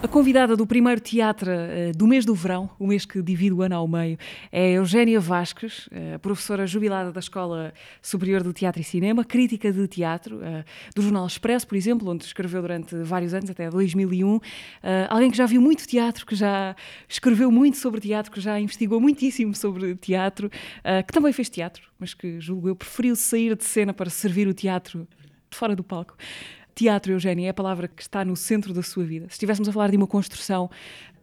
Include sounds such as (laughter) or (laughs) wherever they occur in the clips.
A convidada do primeiro teatro uh, do mês do verão, o mês que divide o ano ao meio, é Eugénia Vasques, uh, professora jubilada da Escola Superior do Teatro e Cinema, crítica de teatro, uh, do Jornal Expresso, por exemplo, onde escreveu durante vários anos, até 2001. alguém que já viu muito teatro, que já escreveu muito sobre teatro, que já investigou muitíssimo sobre teatro, que também fez teatro, mas que, julgo eu, preferiu sair de cena para servir o teatro fora do palco. Teatro, Eugénia, é a palavra que está no centro da sua vida. Se estivéssemos a falar de uma construção,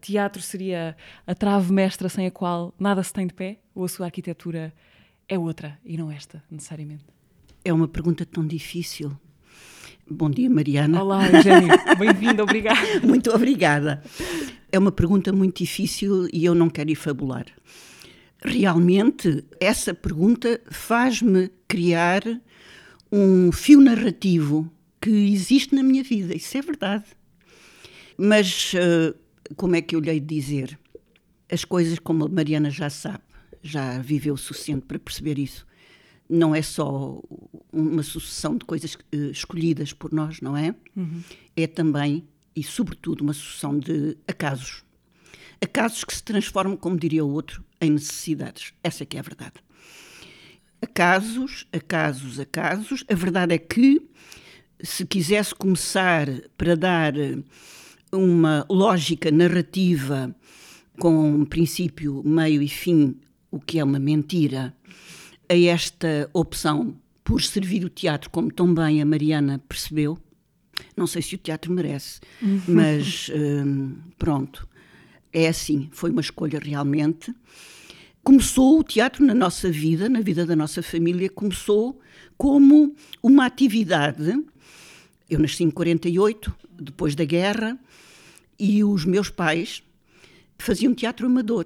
teatro seria a trave mestra sem a qual nada se tem de pé? Ou a sua arquitetura é outra e não esta, necessariamente? É uma pergunta tão difícil. Bom dia, Mariana. Olá, Eugénia. (laughs) Bem-vinda, obrigada. muito obrigada. É uma pergunta muito difícil e eu não quero fabular. Realmente, essa pergunta faz-me criar um fio narrativo que existe na minha vida, isso é verdade. Mas uh, como é que eu lhe hei de dizer? As coisas, como a Mariana já sabe, já viveu o suficiente para perceber isso, não é só uma sucessão de coisas uh, escolhidas por nós, não é? Uhum. É também e, sobretudo, uma sucessão de acasos. Acasos que se transformam, como diria o outro, em necessidades. Essa é que é a verdade. Acasos, acasos, acasos. A verdade é que se quisesse começar para dar uma lógica narrativa com um princípio, meio e fim, o que é uma mentira, a esta opção por servir o teatro, como tão bem a Mariana percebeu, não sei se o teatro merece, uhum. mas hum, pronto, é assim, foi uma escolha realmente. Começou o teatro na nossa vida, na vida da nossa família, começou como uma atividade eu nasci em 48, depois da guerra, e os meus pais faziam teatro amador.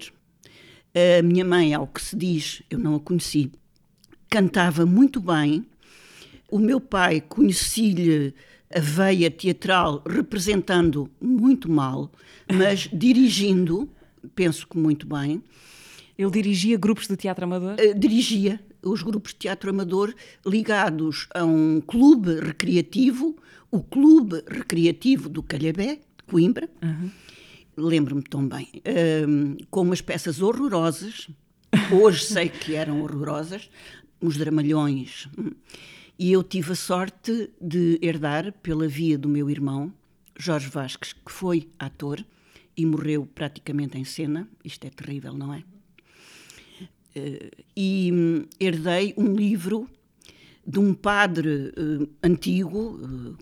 A minha mãe, ao que se diz, eu não a conheci, cantava muito bem. O meu pai conheci-lhe a veia teatral representando muito mal, mas (laughs) dirigindo, penso que muito bem. Ele dirigia grupos de teatro amador? Uh, dirigia os grupos de teatro amador ligados a um clube recreativo o Clube Recreativo do Calhabé, de Coimbra. Uhum. Lembro-me tão bem. Um, com umas peças horrorosas. Hoje sei que eram horrorosas. Uns dramalhões. E eu tive a sorte de herdar, pela via do meu irmão, Jorge Vasques, que foi ator e morreu praticamente em cena. Isto é terrível, não é? Uh, e hum, herdei um livro de um padre uh, antigo, uh,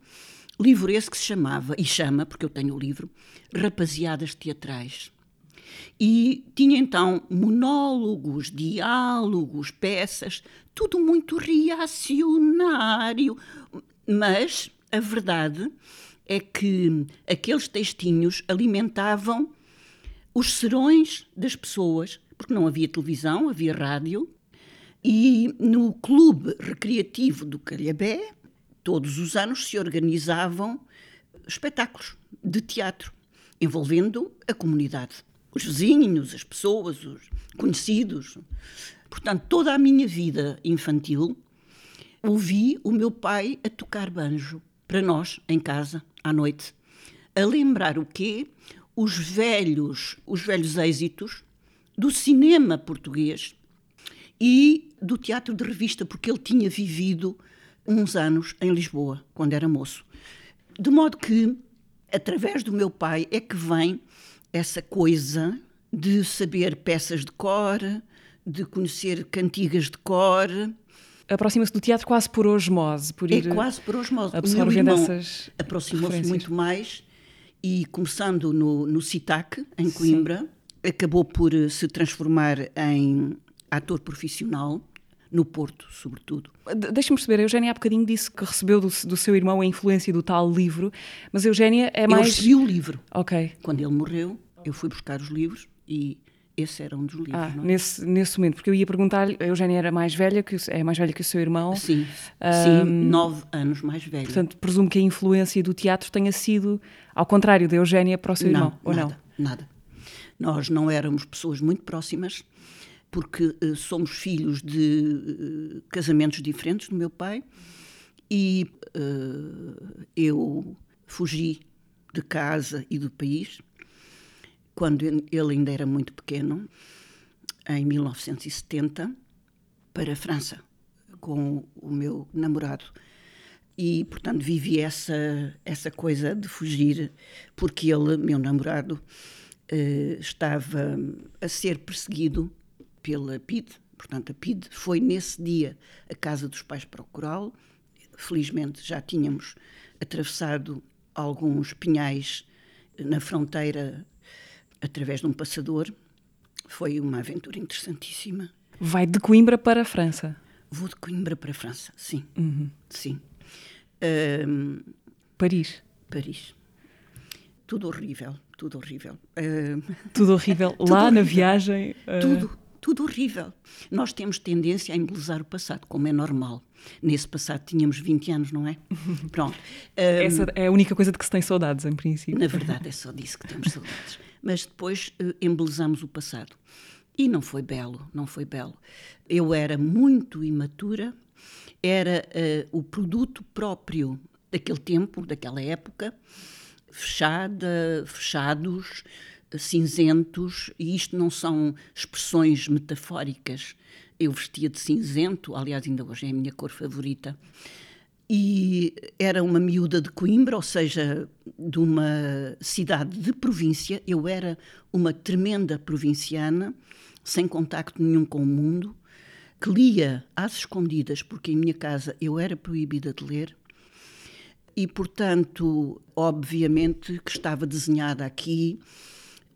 livro esse que se chamava, e chama, porque eu tenho o livro, Rapaziadas Teatrais. E tinha então monólogos, diálogos, peças, tudo muito reacionário. Mas a verdade é que aqueles textinhos alimentavam os serões das pessoas, porque não havia televisão, havia rádio, e no Clube Recreativo do Calhabé, todos os anos se organizavam espetáculos de teatro envolvendo a comunidade, os vizinhos, as pessoas, os conhecidos. Portanto, toda a minha vida infantil ouvi o meu pai a tocar banjo para nós em casa à noite, a lembrar o quê? Os velhos, os velhos êxitos do cinema português e do teatro de revista, porque ele tinha vivido uns anos em Lisboa, quando era moço. De modo que, através do meu pai, é que vem essa coisa de saber peças de cor, de conhecer cantigas de cor. Aproxima-se do teatro quase por osmose, por é ir. É quase por osmose. Absorvendo essas. Aproximou-se muito mais e, começando no, no CITAC, em Coimbra, Sim. Acabou por se transformar em ator profissional, no Porto, sobretudo. Deixa-me perceber, a Eugénia há bocadinho disse que recebeu do, do, seu irmão a influência do tal livro, mas a Eugénia é mais... Eu recebi o livro. Ok. Quando ele morreu, eu fui buscar os livros e esse era um dos livros. Ah, é? nesse, nesse momento, porque eu ia perguntar-lhe, a Eugénia era mais velha, que é mais velha que o seu irmão. Sim, um, sim, nove anos mais velha. Portanto, presumo que a influência do teatro tenha sido ao contrário da Eugénia para o seu não, irmão, ou nada, não? Nada. Nós não éramos pessoas muito próximas, porque uh, somos filhos de uh, casamentos diferentes do meu pai e uh, eu fugi de casa e do país quando ele ainda era muito pequeno, em 1970, para a França, com o meu namorado. E, portanto, vivi essa, essa coisa de fugir, porque ele, meu namorado, estava a ser perseguido pela PID. Portanto, a PID foi nesse dia a casa dos pais procurá-lo. Felizmente já tínhamos atravessado alguns pinhais na fronteira através de um passador. Foi uma aventura interessantíssima. Vai de Coimbra para a França? Vou de Coimbra para a França, sim. Uhum. Sim. Um, Paris? Paris. Tudo horrível, tudo horrível. Uh, tudo horrível (laughs) lá horrível. na viagem? Uh... Tudo, tudo horrível. Nós temos tendência a embelezar o passado, como é normal. Nesse passado tínhamos 20 anos, não é? (laughs) Pronto. Essa é a única coisa de que se tem saudades, em princípio. Na (laughs) verdade, é só disso que temos saudades. Mas depois uh, embelezamos o passado. E não foi belo, não foi belo. Eu era muito imatura, era uh, o produto próprio daquele tempo, daquela época, fechada, fechados, cinzentos, e isto não são expressões metafóricas. Eu vestia de cinzento, aliás, ainda hoje é a minha cor favorita. E era uma miúda de Coimbra, ou seja, de uma cidade de província. Eu era uma tremenda provinciana, sem contacto nenhum com o mundo, que lia às escondidas, porque em minha casa eu era proibida de ler. E, portanto, obviamente que estava desenhada aqui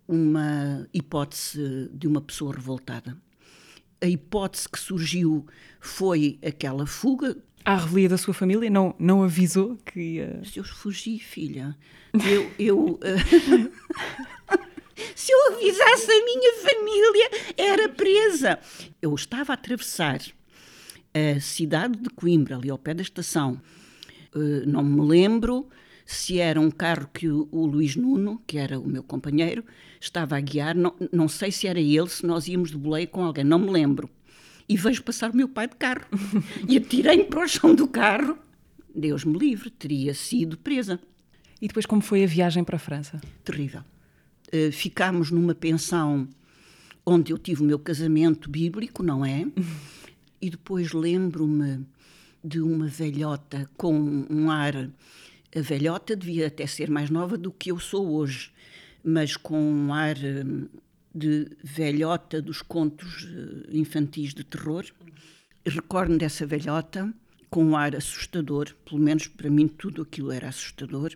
uma hipótese de uma pessoa revoltada. A hipótese que surgiu foi aquela fuga. À revelia da sua família? Não, não avisou que ia. Se eu fugi, filha. Eu. eu uh... (laughs) Se eu avisasse a minha família, era presa. Eu estava a atravessar a cidade de Coimbra, ali ao pé da estação. Uh, não me lembro se era um carro que o, o, Luís Nuno, que era o meu companheiro, estava a guiar. Não, não sei se era ele, se nós íamos de boleia com alguém, não me lembro. E vejo passar o meu pai de carro. (laughs) e atirei-me para o chão do carro. Deus me livre, teria sido presa. E depois, como foi a viagem para a França? Terrível. Uh, ficámos numa pensão onde eu tive o meu casamento bíblico, não é? e depois lembro-me de uma velhota com um ar a velhota devia até ser mais nova do que eu sou hoje, mas com um ar hum, de velhota dos contos eh, infantis de terror. Recordo dessa velhota com um ar assustador, pelo menos para mim tudo aquilo era assustador.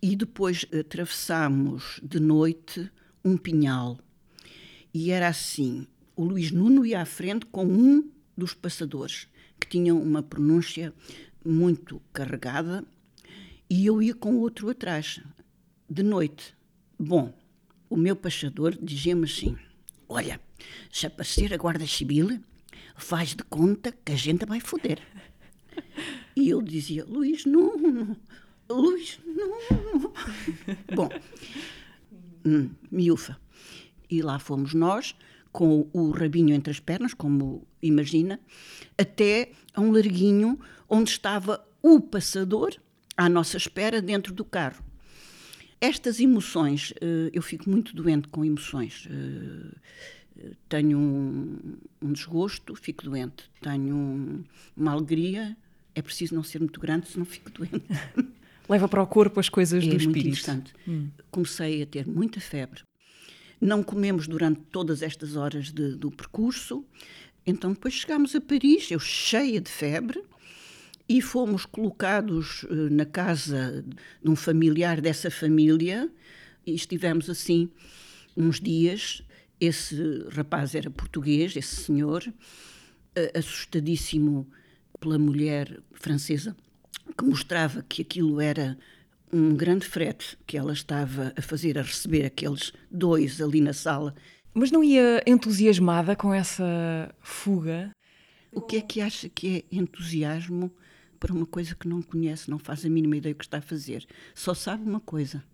E depois atravessámos de noite um pinhal. E era assim: o Luís Nuno ia à frente com um dos passadores, que tinham uma pronúncia muito carregada e eu ia com outro atrás, de noite. Bom, o meu pachador dizia-me assim: Olha, se aparecer a Guarda Civil, faz de conta que a gente vai foder. E eu dizia: Luís, não, Luís, não. Bom, hum, miúfa. E lá fomos nós, com o rabinho entre as pernas, como imagina, até a um larguinho onde estava o passador à nossa espera dentro do carro. Estas emoções, eh, eu fico muito doente com emoções. Eh, tenho um, um desgosto, fico doente. Tenho um, uma alegria, é preciso não ser muito grande, senão fico doente. (laughs) Leva para o corpo as coisas é do espírito. Muito interessante. Hum. Comecei a ter muita febre. Não comemos durante todas estas horas de, do percurso. Então depois chegámos a Paris, eu cheia de febre, e fomos colocados uh, na casa de um familiar dessa família e estivemos assim uns dias. Esse rapaz era português, esse senhor, uh, assustadíssimo pela mulher francesa, que mostrava que aquilo era um grande frete que ela estava a fazer, a receber aqueles dois ali na sala. Mas não ia entusiasmada com essa fuga? O que é que acha que é entusiasmo para uma coisa que não conhece, não faz a mínima ideia do que está a fazer. Só sabe uma coisa: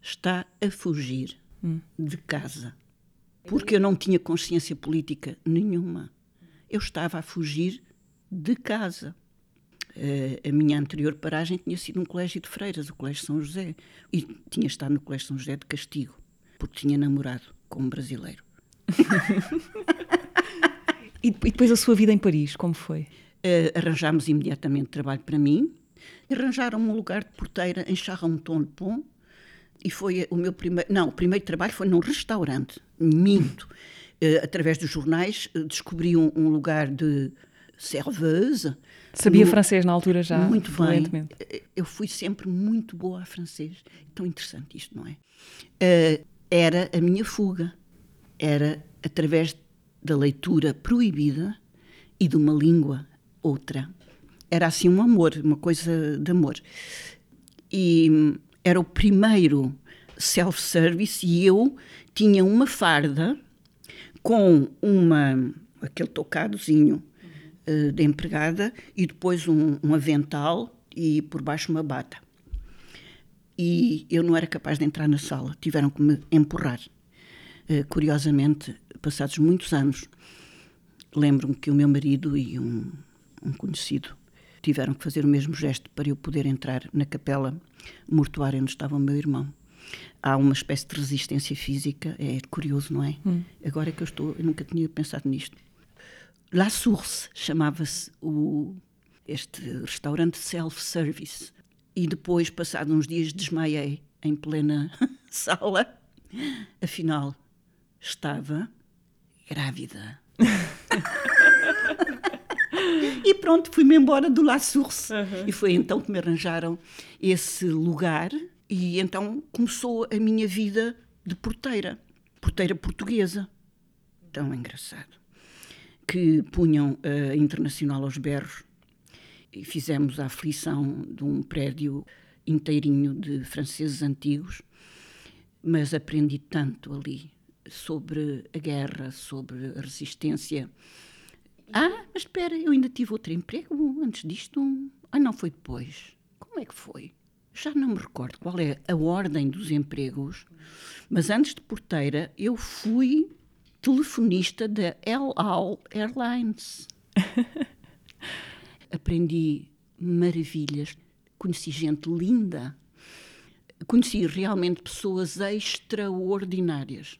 está a fugir hum. de casa. porque eu não tinha consciência política nenhuma. Eu estava a fugir de casa. Uh, a minha anterior paragem tinha sido um colégio de freiras, o Colégio São José, e tinha estado no Colégio São José de castigo, porque tinha namorado com um brasileiro. (laughs) e, depois a sua vida em Paris, como foi? Uh, arranjámos imediatamente trabalho para mim, arranjaram-me um lugar de porteira em Charenton-le-Pont, e foi o meu primeiro. Não, o primeiro trabalho foi num restaurante. Minto. Uh, (laughs) através dos jornais, uh, descobri um, um, lugar de serveuse. Sabia no... francês na altura já? Muito bem. Eh, eu fui sempre muito boa a francês. Tão interessante isto, não é? Uh, era a minha fuga. Era através da leitura proibida e de uma língua outra. Era assim um amor, uma coisa de amor. E era o primeiro self-service e eu tinha uma farda com uma aquele tocadozinho uh, de empregada e depois um, um, avental e por baixo uma bata. E eu não era capaz de entrar na sala, tiveram que me empurrar. Uh, curiosamente, passados muitos anos, lembro-me que o meu marido e um, um conhecido tiveram que fazer o mesmo gesto para eu poder entrar na capela mortuária onde estava o meu irmão. Há uma espécie de resistência física, é curioso, não é? Hum. Agora é que eu estou, eu nunca tinha pensado nisto. La Source chamava-se o este restaurante self-service. E depois, passados uns dias, desmaiei em plena (laughs) sala. Afinal, estava grávida. (laughs) e pronto, fui-me embora do La Source. Uhum. E foi então que me arranjaram esse lugar e então começou a minha vida de porteira, porteira portuguesa. Tão engraçado. Que punham a Internacional aos berros e fizemos a aflição de um prédio inteirinho de franceses antigos, mas aprendi tanto ali sobre a guerra, sobre a resistência ah, mas espera, eu ainda tive outro emprego antes disto. Ah, não, foi depois. Como é que foi? Já não me recordo qual é a ordem dos empregos, mas antes de porteira eu fui telefonista da El Al Airlines. (laughs) Aprendi maravilhas, conheci gente linda, conheci realmente pessoas extraordinárias.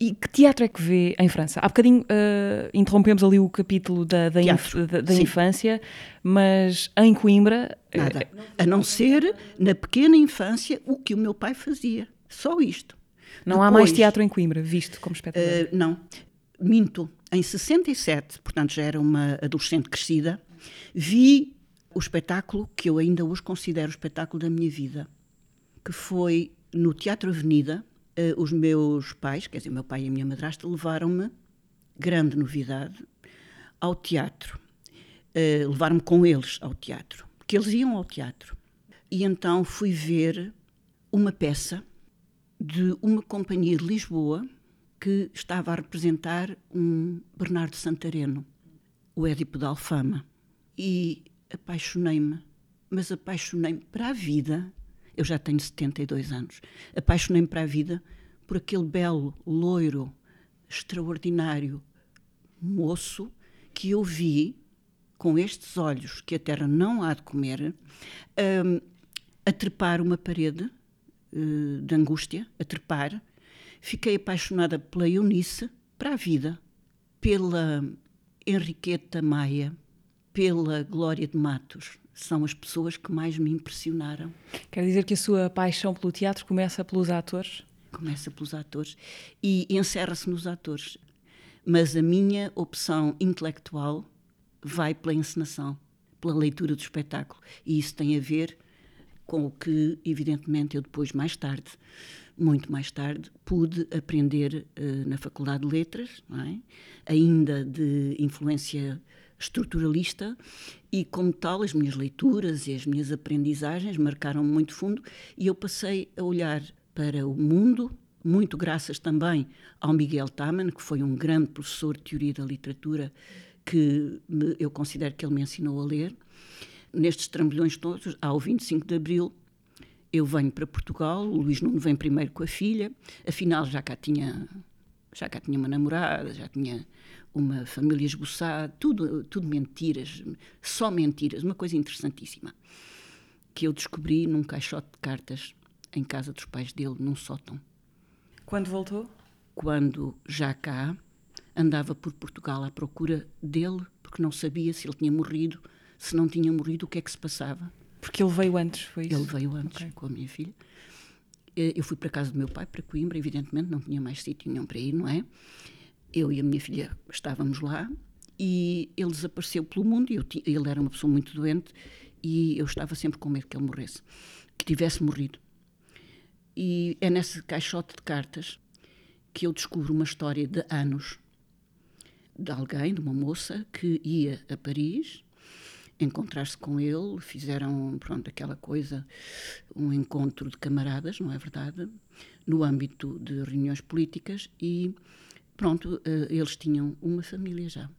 E que teatro é que vê em França? Há bocadinho uh, interrompemos ali o capítulo da, da, inf da, da infância, mas em Coimbra. Eh, Nada. A não ser na pequena infância o que o meu pai fazia. Só isto. Não Depois, há mais teatro em Coimbra, visto como espectador? Uh, não. Minto. Em 67, portanto já era uma adolescente crescida, vi o espetáculo que eu ainda hoje considero o espetáculo da minha vida, que foi no Teatro Avenida uh, os meus pais, quer dizer, meu pai e a minha madrasta, levaram-me, grande novidade, ao teatro. Uh, levaram-me com eles ao teatro, porque eles iam ao teatro. E então fui ver uma peça de uma companhia de Lisboa que estava a representar um Bernardo Santareno, o Édipo da Alfama. E apaixonei-me, mas apaixonei-me para a vida eu já tenho 72 anos. Apaixonei-me para a vida por aquele belo, loiro, extraordinário moço que eu vi com estes olhos que a terra não há de comer, um, a trepar uma parede de angústia, a trepar. Fiquei apaixonada pela Eunice, para a vida, pela Henriqueta Maia, pela Glória de Matos, são as pessoas que mais me impressionaram. Quer dizer que a sua paixão pelo teatro começa pelos atores? Começa pelos atores e encerra-se nos atores. Mas a minha opção intelectual vai pela encenação, pela leitura do espetáculo. E isso tem a ver com o que, evidentemente, eu depois, mais tarde, muito mais tarde, pude aprender uh, na Faculdade de Letras, é? ainda de influência estruturalista e, como tal, as minhas leituras e as minhas aprendizagens marcaram muito fundo e eu passei a olhar para o mundo, muito graças também ao Miguel Taman, que foi um grande professor de teoria da literatura que me, eu considero que ele me ensinou a ler. Nestes trambolhões todos, ao 25 de Abril, eu venho para Portugal, o Luís Nuno vem primeiro com a filha, afinal já cá tinha Já cá tinha uma namorada, já tinha uma família esboçada, tudo, tudo mentiras, só mentiras. Uma coisa interessantíssima que eu descobri num caixote de cartas em casa dos pais dele, num sótão. Quando voltou? Quando já cá andava por Portugal à procura dele, porque não sabia se ele tinha morrido, se não tinha morrido, o que é que se passava. Porque ele veio antes, foi isso? Ele veio antes okay. com a minha filha. Eh, eu fui para casa do meu pai, para Coimbra, evidentemente, não tinha mais sítio nenhum para ir, não é? Eu e a minha filha estávamos lá e ele desapareceu pelo mundo. Eu, ele era uma pessoa muito doente e eu estava sempre com medo que ele morresse, que tivesse morrido. E é nesse caixote de cartas que eu descubro uma história de anos de alguém, de uma moça que ia a Paris encontrar-se com ele, fizeram, pronto, aquela coisa, um encontro de camaradas, não é verdade? No âmbito de reuniões políticas e, pronto, eh, eles tinham uma família já.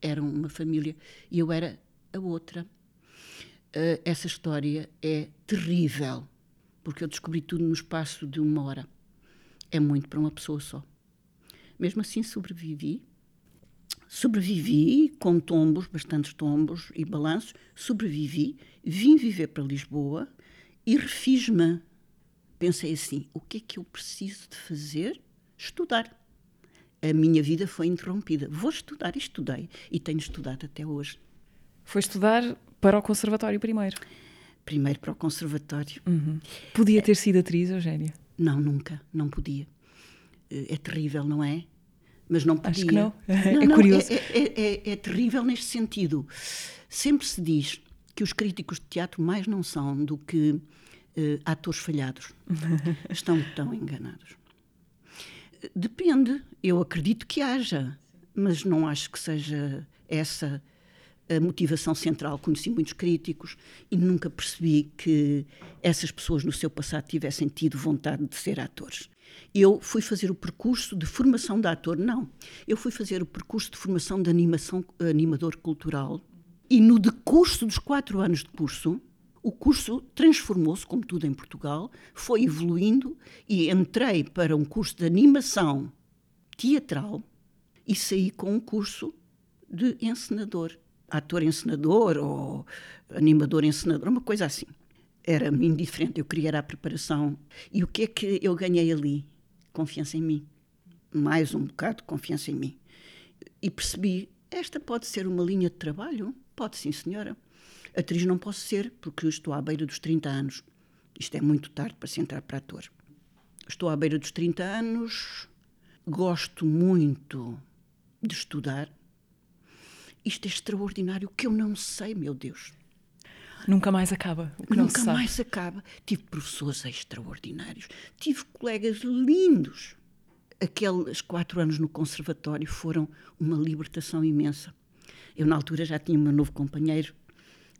Eram uma família e eu era a outra. Eh, essa história é terrível, porque eu descobri tudo no espaço de uma hora. É muito para uma pessoa só. Mesmo assim, sobrevivi Sobrevivi com tombos, bastantes tombos e balanços. Sobrevivi, vim viver para Lisboa e refiz-me. Pensei assim: o que é que eu preciso de fazer? Estudar. A minha vida foi interrompida. Vou estudar e estudei. E tenho estudado até hoje. Foi estudar para o Conservatório primeiro? Primeiro para o Conservatório. Uhum. Podia ter sido atriz, Eugénia? Não, nunca. Não podia. É terrível, não é? Mas não podia. Acho que (laughs) não. não é não, curioso. É, é, é, é, terrível neste sentido. Sempre se diz que os críticos de teatro mais não são do que uh, atores falhados. (laughs) Estão tão enganados. Depende. Eu acredito que haja, mas não acho que seja essa a motivação central. Conheci muitos críticos e nunca percebi que essas pessoas no seu passado tivessem tido vontade de ser atores. Eu fui fazer o percurso de formação de ator, não. Eu fui fazer o percurso de formação de animação, animador cultural e no decurso dos quatro anos de curso, o curso transformou-se, como tudo em Portugal, foi evoluindo e entrei para um curso de animação teatral e saí com um curso de encenador, ator-encenador ou animador-encenador, uma coisa assim era-me indiferente, eu queria a preparação. E o que é que eu ganhei ali? Confiança em mim. Mais um bocado de confiança em mim. E percebi, esta pode ser uma linha de trabalho? Pode sim, senhora. Atriz não posso ser, porque estou à beira dos 30 anos. Isto é muito tarde para se entrar para ator. Estou à beira dos 30 anos, gosto muito de estudar. Isto é extraordinário, que eu não sei, meu Deus. Nunca mais acaba. Nunca mais acaba. Tive professores extraordinários, tive colegas lindos. Aqueles quatro anos no conservatório foram uma libertação imensa. Eu, na altura, já tinha meu novo companheiro,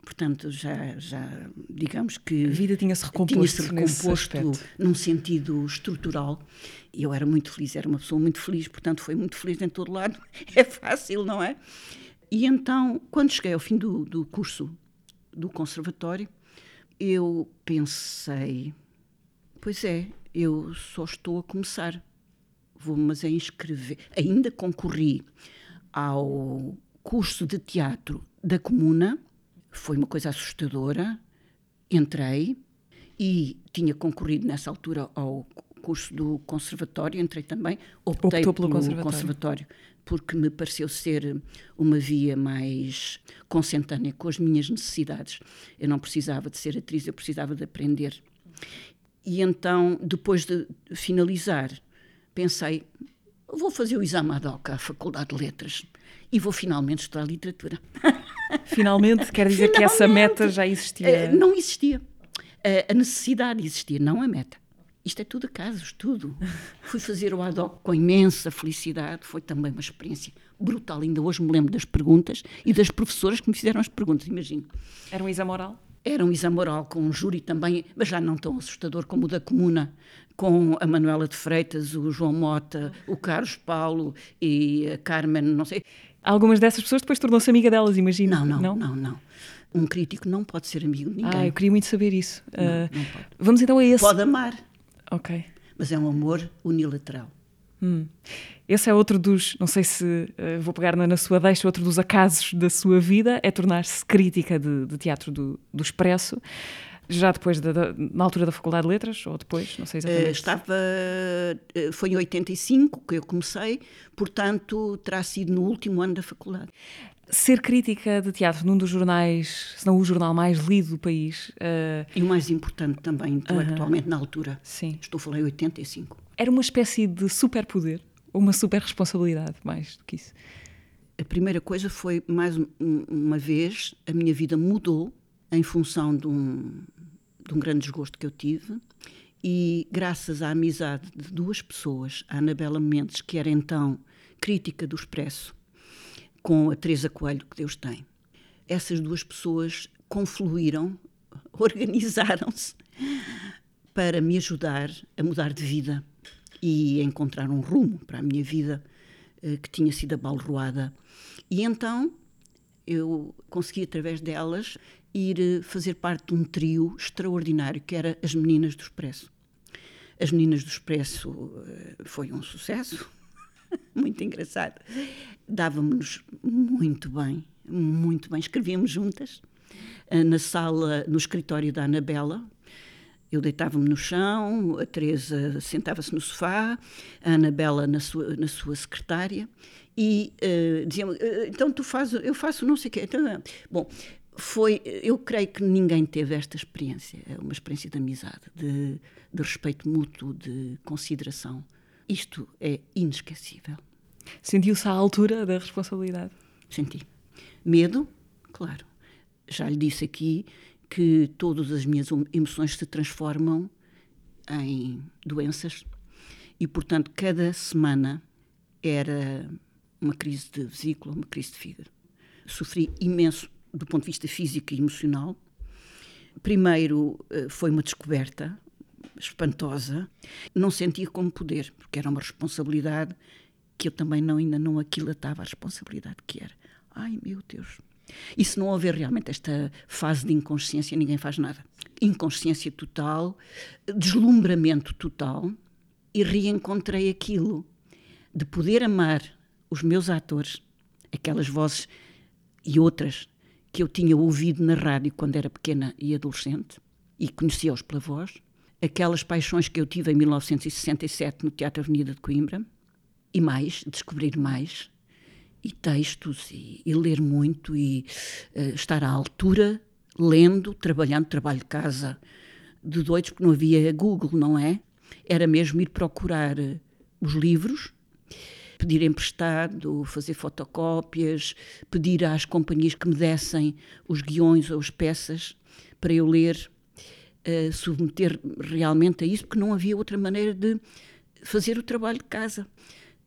portanto, já, já digamos que. A vida tinha-se recomposto, tinha recomposto num sentido estrutural. E eu era muito feliz, era uma pessoa muito feliz, portanto, foi muito feliz em todo lado. (laughs) É fácil, não é? E então, quando cheguei ao fim do, do curso do conservatório, eu pensei, pois é, eu só estou a começar, vou mas a inscrever. Ainda concorri ao curso de teatro da Comuna, foi uma coisa assustadora. Entrei e tinha concorrido nessa altura ao curso do conservatório, entrei também, optei Optou pelo, pelo conservatório. conservatório porque me pareceu ser uma via mais consentânea com as minhas necessidades. Eu não precisava de ser atriz, eu precisava de aprender. E então, depois de finalizar, pensei, vou fazer o exame ad hoc à Faculdade de Letras e vou finalmente estudar literatura. (laughs) Finalmente, quer dizer finalmente, que essa meta já existia? Uh, não existia. Uh, a necessidade existia, não a meta. Isto é tudo acaso, tudo. Fui fazer o ad hoc com imensa felicidade, foi também uma experiência brutal. Ainda hoje me lembro das perguntas e das professoras que me fizeram as perguntas, imagino. Era um exame oral? Era um exame oral com um júri também, mas já não tão assustador como o da Comuna, com a Manuela de Freitas, o João Mota, o Carlos Paulo e a Carmen, não sei. Algumas dessas pessoas depois tornou-se amiga delas, imagino. Não, não, não, não, não. Um crítico não pode ser amigo de ninguém. Ah, eu queria muito saber isso. Não, uh, não pode. Vamos então a esse. Pode amar, Ok. mas é um amor unilateral. Hum. Esse é outro dos, não sei se uh, vou pegar na, na, sua deixa, outro dos acasos da sua vida, é tornar-se crítica de, de teatro do, do Expresso. Já depois, da, da, na altura da Faculdade de Letras, ou depois, não sei exatamente. Uh, estava, uh, foi em 85 que eu comecei, portanto, terá sido no último ano da faculdade. Ser crítica de teatro num dos jornais, se não o jornal mais lido do país. Uh... E o mais importante também, intelectualmente, -huh. na altura. Sim. Estou a falar em 85. Era uma espécie de superpoder, ou uma super responsabilidade, mais do que isso? A primeira coisa foi, mais uma vez, a minha vida mudou em função de um, de um grande desgosto que eu tive e graças à amizade de duas pessoas, a Anabela Mendes, que era então crítica do Expresso, com a Teresa Coelho, que Deus tem. Essas duas pessoas confluíram, (laughs) organizaram-se para me ajudar a mudar de vida e a encontrar um rumo para a minha vida eh, que tinha sido abalroada. E então eu consegui, através delas, ir eh, fazer parte de um trio extraordinário que era as Meninas do Expresso. As Meninas do Expresso eh, foi um sucesso, (laughs) muito engraçado. Dávamos muito bem, muito bem. Escrevíamos juntas eh, na sala, no escritório da Anabela. Eu deitava-me no chão, a Teresa sentava-se no sofá, a Anabela na sua, na sua secretária e uh, diziam, uh, então tu fazes, eu faço não sei o quê. Então, bom, foi, eu creio que ninguém teve esta experiência, é uma experiência de amizade, de, de respeito mútuo, de consideração. Isto é inesquecível. Sentiu-se à altura da responsabilidade? Senti. Medo, claro. Já lhe disse aqui que todas as minhas emoções se transformam em doenças e, portanto, cada semana era uma crise de vesícula, uma crise de fígado. Sofri imenso do ponto de vista físico e emocional. Primeiro eh, foi uma descoberta espantosa. Não sentia como poder, porque era uma responsabilidade que eu também não, ainda não aquilatava a responsabilidade que era. Ai, meu Deus. E se não houver realmente esta fase de inconsciência, ninguém faz nada. Inconsciência total, deslumbramento total, e reencontrei aquilo de poder amar os meus atores, aquelas vozes e outras que eu tinha ouvido na rádio quando era pequena e adolescente e conhecia-os pela voz, aquelas paixões que eu tive em 1967 no Teatro Avenida de Coimbra e mais, descobrir mais e textos e, e ler muito e uh, estar à altura, lendo, trabalhando, trabalho de casa de doidos, porque não havia Google, não é? Era mesmo ir procurar uh, os livros pedir emprestado, fazer fotocópias, pedir às companhias que me dessem os guiões ou as peças para eu ler, uh, submeter realmente a isso, porque não havia outra maneira de fazer o trabalho de casa.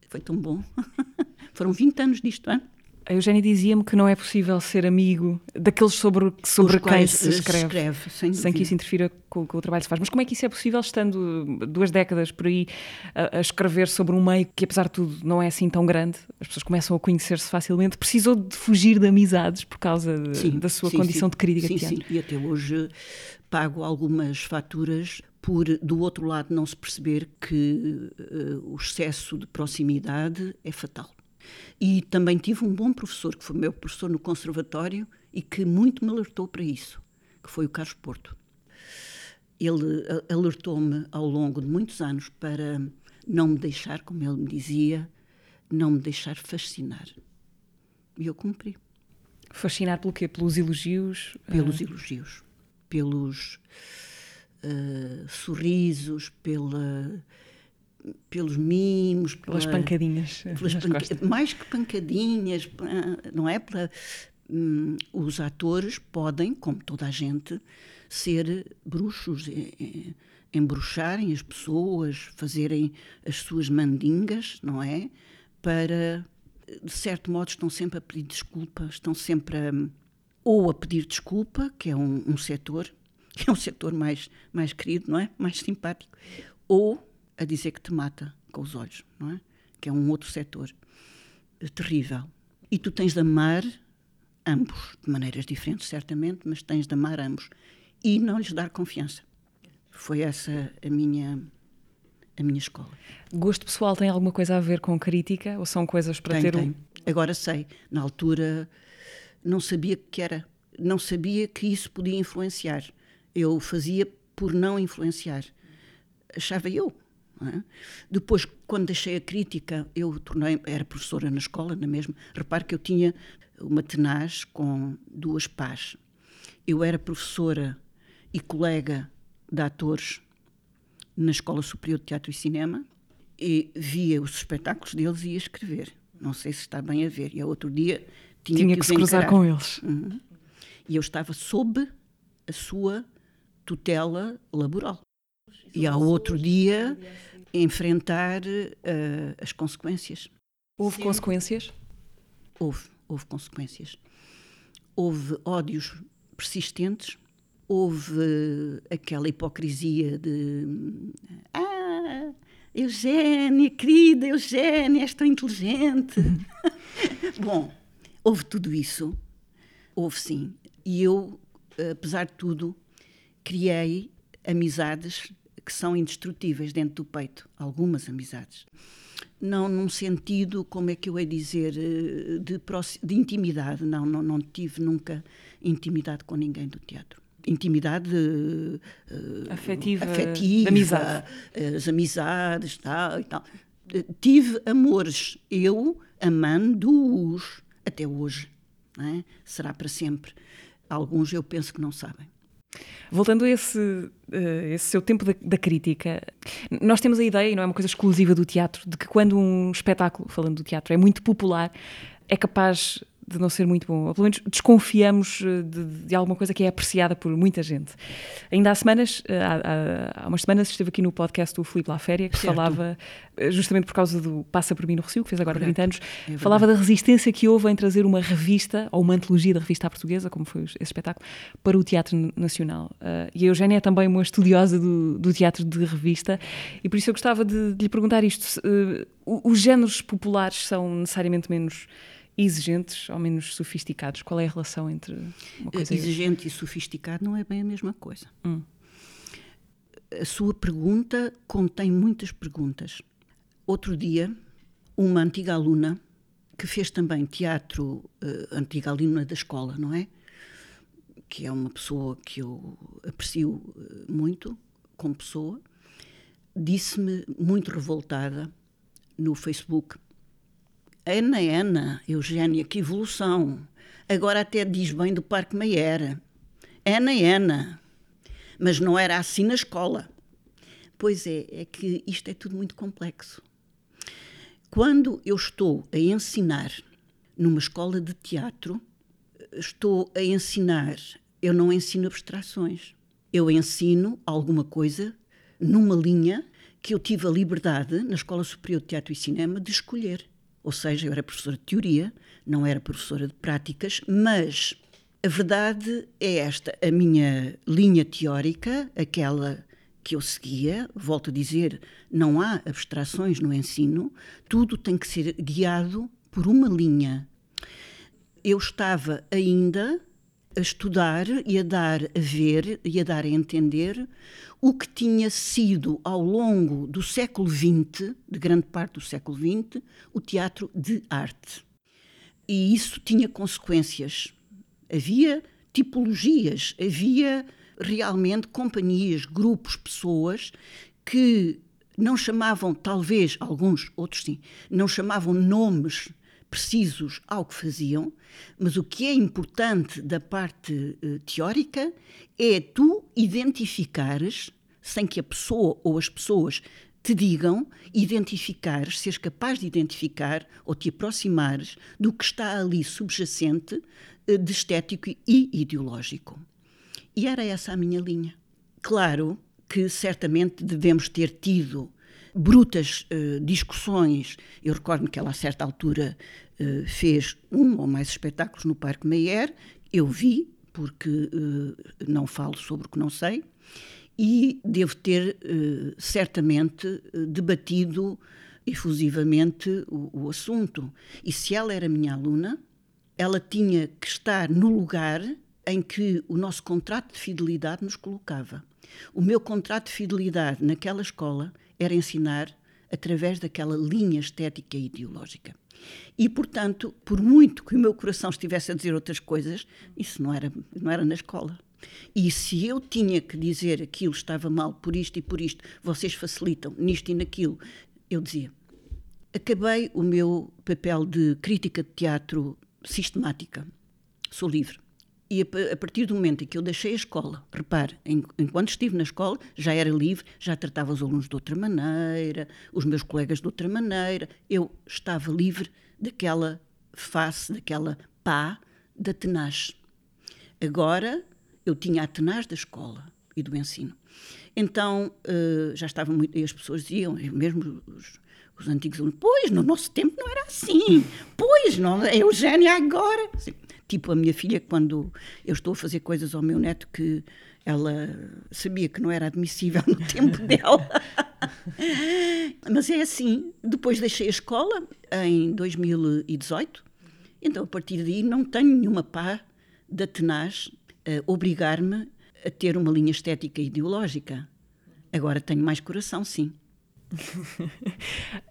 Foi tão bom. (laughs) Foram 20 anos disto, hein? A Eugénia dizia-me que não é possível ser amigo daqueles sobre, sobre quem se escreve, escreve sem, sem, que isso interfira com, com, o trabalho que se faz. Mas como é que isso é possível estando duas décadas por aí a, a, escrever sobre um meio que, apesar de tudo, não é assim tão grande? As pessoas começam a conhecer-se facilmente. Precisou de fugir de amizades por causa de, sim, da sua sim, condição sim, de crítica sim, de teatro. Sim, e até hoje pago algumas faturas por, do outro lado, não se perceber que uh, o excesso de proximidade é fatal. E também tive um bom professor, que foi meu professor no conservatório e que muito me alertou para isso, que foi o Carlos Porto. Ele alertou-me ao longo de muitos anos para não me deixar, como ele me dizia, não me deixar fascinar. E eu cumpri. Fascinar pelo quê? Pelos elogios? Pelos uh... elogios, pelos uh, sorrisos, pela pelos mimos, pelas pela, pancadinhas, pelas panca mais que pancadinhas, não é? Pela, hum, os atores podem, como toda a gente, ser bruxos, embruxarem as pessoas, fazerem as suas mandingas, não é? Para, de certo modo, estão sempre a pedir desculpa, estão sempre a, ou a pedir desculpa, que é um, um setor, (laughs) que é um setor mais, mais querido, não é? Mais simpático, ou a dizer que te mata com os olhos, não é? Que é um outro setor eh, terrível. E tu tens de amar ambos, de maneiras diferentes, certamente, mas tens de amar ambos e não lhes dar confiança. Foi essa a minha a minha escola. Gosto pessoal tem alguma coisa a ver com crítica ou são coisas para tem, ter tem. um. Agora sei, na altura não sabia que era, não sabia que isso podia influenciar. Eu fazia por não influenciar. Achava eu. É? Depois, quando deixei a crítica, eu tornei, era professora na escola, na mesma. Repare que eu tinha uma tenaz com duas pás. Eu era professora e colega de atores na Escola Superior de Teatro e Cinema e via os espetáculos deles e ia escrever. Não sei se está bem a ver. E outro dia tinha, Tinha que, que se cruzar com eles. Uhum. E eu estava sob a sua tutela laboral. E ao outro dia enfrentar eh, as consequências. Houve consequências? Houve, houve consequências. Houve ódios persistentes, houve aquela hipocrisia de ah, Eugénia, querida Eugénia, és tão inteligente. (laughs) Bom, houve tudo isso, houve sim. E eu, apesar de tudo, criei amizades que são indestrutíveis dentro do peito, algumas amizades. Não num sentido, como é que eu ia dizer, eh, de, de intimidade. Não, não, não tive nunca intimidade com ninguém do teatro. Intimidade eh, Afetiva, afetiva, de amizade. as amizades tal, e tal. Eh, Tive amores, eu amando-os até hoje. é? Será para sempre. Alguns eu penso que não sabem. Voltando a esse, eh, esse seu tempo da, da crítica, nós temos a ideia, e não é uma coisa exclusiva do teatro, de que quando um espetáculo, falando do teatro, é muito popular, é capaz de não ser muito bom. Ou pelo menos desconfiamos eh, de, de alguma coisa que é apreciada por muita gente. Ainda há semanas, eh, há, há- há umas semanas, esteve aqui no podcast do Filipe Laféria, que Certo. falava, eh, justamente por causa do Passa por mim no Recio, que fez agora Correto. 30 anos, É falava da resistência que houve em trazer uma revista, ou uma antologia da revista à portuguesa, como foi esse espetáculo, para o Teatro Nacional. Uh, e a Eugénia é também uma estudiosa do, do teatro de revista, e por isso eu gostava de, de lhe perguntar isto: se, uh, os géneros populares são necessariamente menos exigentes ou menos sofisticados? Qual é a relação entre uma coisa e outra? Exigente e sofisticado não é bem a mesma coisa. Hum. A sua pergunta contém muitas perguntas. Outro dia, uma antiga aluna que fez também teatro, eh, antiga aluna da escola, não é? Que é uma pessoa que eu aprecio eh, muito como pessoa, disse-me muito revoltada no Facebook Ana, Ana, Eugénia, que evolução. Agora até diz bem do Parque Meyer. Ana, Ana. Mas não era assim na escola. Pois é, é que isto é tudo muito complexo. Quando eu estou a ensinar numa escola de teatro, estou a ensinar, eu não ensino abstrações. Eu ensino alguma coisa numa linha que eu tive a liberdade, na Escola Superior de Teatro e Cinema, de escolher. Ou seja, eu era professora de teoria, não era professora de práticas, mas a verdade é esta: a minha linha teórica, aquela que eu seguia, volto a dizer, não há abstrações no ensino, tudo tem que ser guiado por uma linha. Eu estava ainda a estudar e a dar a ver e a dar a entender o que tinha sido ao longo do século XX, de grande parte do século XX, o teatro de arte. E isso tinha consequências. Havia tipologias, havia realmente companhias, grupos, pessoas que não chamavam, talvez alguns, outros sim, não chamavam nomes precisos ao que faziam, mas o que é importante da parte eh, teórica é tu identificares, sem que a pessoa ou as pessoas te digam, identificares, seres capaz de identificar ou te aproximares do que está ali subjacente eh, de estético e ideológico. E era essa a minha linha. Claro que certamente devemos ter tido brutas eh, discussões. Eu recordo-me que ela, a certa altura, eh, fez um ou mais espetáculos no Parque Meyer. Eu vi, porque eh, não falo sobre o que não sei, e devo ter certamente debatido efusivamente o, o assunto. E se ela era minha aluna, ela tinha que estar no lugar em que o nosso contrato de fidelidade nos colocava. O meu contrato de fidelidade naquela escola era ensinar através daquela linha estética e ideológica. E, portanto, por muito que o meu coração estivesse a dizer outras coisas, isso não era, não era na escola. E se eu tinha que dizer aquilo estava mal por isto e por isto, vocês facilitam nisto e naquilo, eu dizia. Acabei o meu papel de crítica de teatro sistemática. Sou livre. E a, partir do momento em que eu deixei a escola, repare, enquanto estive na escola, já era livre, já tratava os alunos de outra maneira, os meus colegas de outra maneira, eu estava livre daquela face, daquela pá da tenaz. Agora eu tinha a tenaz da escola e do ensino. Então uh, já estava muito. E as pessoas diziam, mesmo os, os antigos alunos, pois, no nosso tempo não era assim, pois, não, é Eugénia agora. Assim, tipo a minha filha, quando eu estou a fazer coisas ao meu neto que ela sabia que não era admissível no tempo (laughs) dela. Mas é assim, depois deixei a escola em 2018, então a partir daí não tenho nenhuma pá da tenaz a obrigar-me a ter uma linha estética e ideológica. Agora tenho mais coração, sim.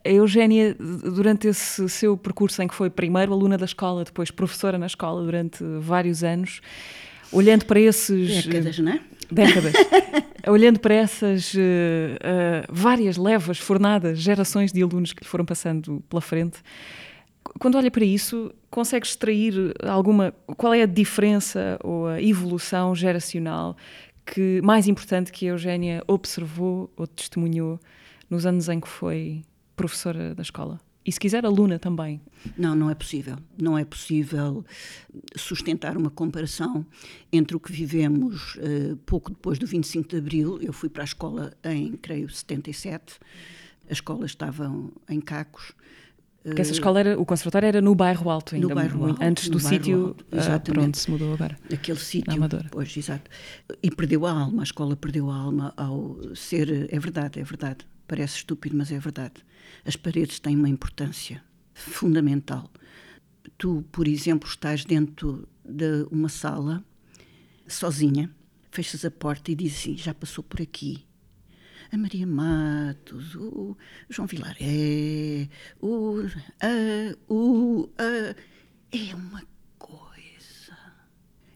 A (laughs) Eugénia, durante esse seu percurso em que foi primeiro aluna da escola, depois professora na escola durante vários anos, olhando para esses. Décadas, não é? Décadas. (laughs) olhando para essas uh, uh, várias levas, fornadas, gerações de alunos que lhe foram passando pela frente, quando olha para isso, consegue extrair alguma. Qual é a diferença ou a evolução geracional que mais importante que a Eugénia observou ou testemunhou nos anos em que foi professora da escola? E se quiser, aluna também. Não, não é possível. Não é possível sustentar uma comparação entre o que vivemos uh, pouco depois do 25 de Abril. Eu fui para a escola em, creio, 77. A escola estava em Cacos. Porque essa escola era, o conservatório era no bairro alto ainda, no bairro alto, antes do sítio uh, para onde se mudou agora. Aquele sítio, pois, exato. E perdeu a alma, a escola perdeu a alma ao ser, é verdade, é verdade, Parece estúpido, mas é verdade. As paredes têm uma importância fundamental. Tu, por exemplo, estás dentro de uma sala, sozinha, fechas a porta e dizes assim: já passou por aqui. A Maria Matos, o João Vilaré, o. A, o. A, é uma coisa.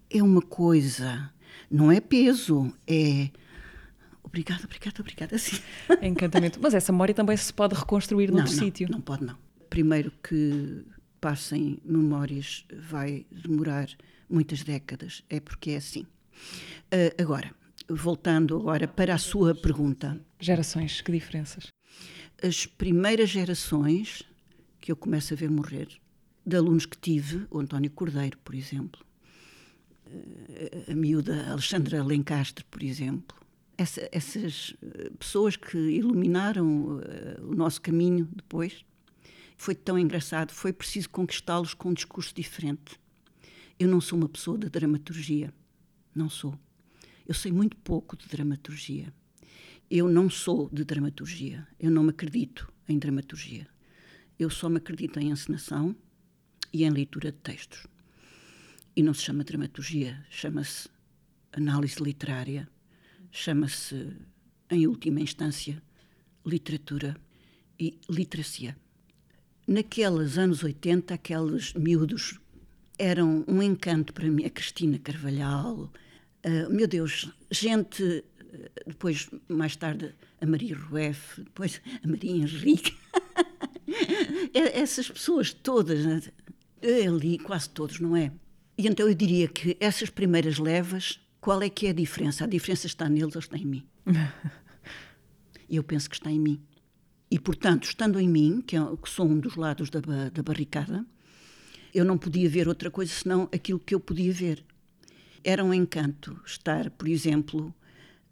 É uma coisa. Não é peso, é obrigada, obrigada, obrigada. Assim. Encantamento. Mas essa memória também se pode reconstruir noutro não, sítio. Não, pode, não. Primeiro que passem memórias vai demorar muitas décadas, é porque é assim. Uh, agora, voltando agora para a sua pergunta. Gerações, que diferenças? As primeiras gerações que eu começo a ver morrer, de alunos que tive, o António Cordeiro, por exemplo, ah, a miúda Alexandra Lencastre, por exemplo, essa, essas eh, pessoas que iluminaram uh, o nosso caminho depois, foi tão engraçado. Foi preciso conquistá-los com um discurso diferente. Eu não sou uma pessoa de dramaturgia. Não sou. Eu sei muito pouco de dramaturgia. Eu não sou de dramaturgia. Eu não me acredito em dramaturgia. Eu só me acredito em encenação e em leitura de textos. E não se chama dramaturgia, chama-se análise literária chama-se, em última instância, literatura e literacia. Naqueles anos 80, aqueles miúdos eram um encanto para mim. A Cristina Carvalhal, uh, meu Deus, gente, depois, mais tarde, a Maria Rueff, depois a Maria Henrique. (laughs) Essas pessoas todas, né? ali, quase todos, não é? E então eu diria que essas primeiras levas qual é que é a diferença? A diferença está neles ou está em mim? (laughs) Eu penso que está em mim. E, portanto, estando em mim, que, é, que sou um dos lados da, da barricada, eu não podia ver outra coisa senão aquilo que eu podia ver. Era um encanto estar, por exemplo,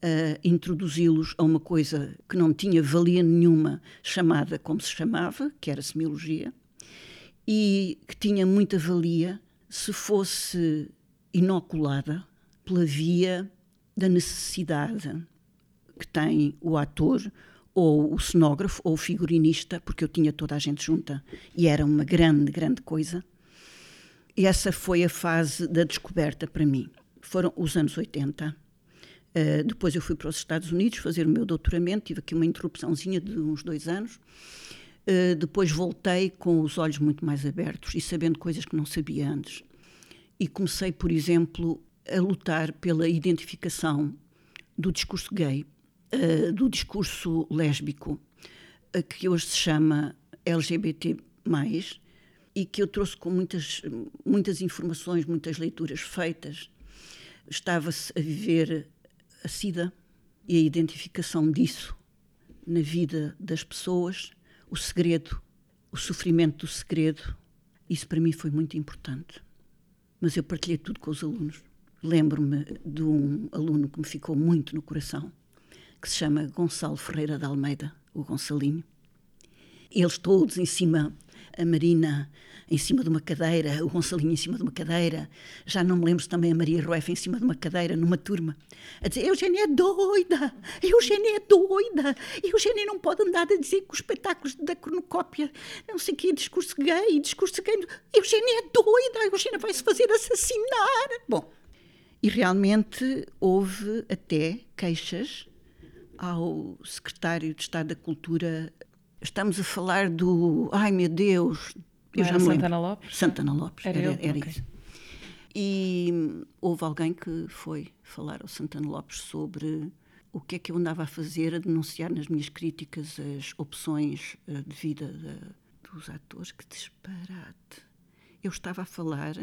a introduzi-los a uma coisa que não tinha valia nenhuma, chamada como se chamava, que era semiologia, e que tinha muita valia se fosse inoculada pela via da necessidade que tem o ator ou o cenógrafo ou o figurinista, porque eu tinha toda a gente junta e era uma grande, grande coisa. E essa foi a fase da descoberta para mim. Foram os anos 80. Uh, depois eu fui para os Estados Unidos fazer o meu doutoramento, tive aqui uma interrupçãozinha de uns dois anos. Uh, depois voltei com os olhos muito mais abertos e sabendo coisas que não sabia antes. E comecei, por exemplo, a lutar pela identificação do discurso gay, uh, do discurso lésbico, que hoje se chama LGBT, e que eu trouxe com muitas, muitas informações, muitas leituras feitas. Estava-se a viver a SIDA e a identificação disso na vida das pessoas, o segredo, o sofrimento do segredo, isso para mim foi muito importante. Mas eu partilhei tudo com os alunos. Lembro-me de um aluno que me ficou muito no coração, que se chama Gonçalo Ferreira de Almeida, o Gonçalinho. Eles todos em cima a Marina em cima de uma cadeira, o Gonçalinho em cima de uma cadeira, já não me lembro também a Maria Rueff em cima de uma cadeira, numa turma, a dizer: Eugênia é doida, Eugênia é doida, Eugênia não pode andar a dizer que os espetáculos da cronocópia, não sei o que, discurso gay, discurso gay, Eugênia é doida, Eugênia vai se fazer assassinar. Bom, e realmente houve até queixas ao secretário de Estado da Cultura Estamos a falar do. Ai meu Deus! Eu já me Santana Lopes? Santana Lopes, era, era, era okay. isso. E houve alguém que foi falar ao Santana Lopes sobre o que é que eu andava a fazer, a denunciar nas minhas críticas as opções eh, de vida de, dos atores. Que disparate! Eu estava a falar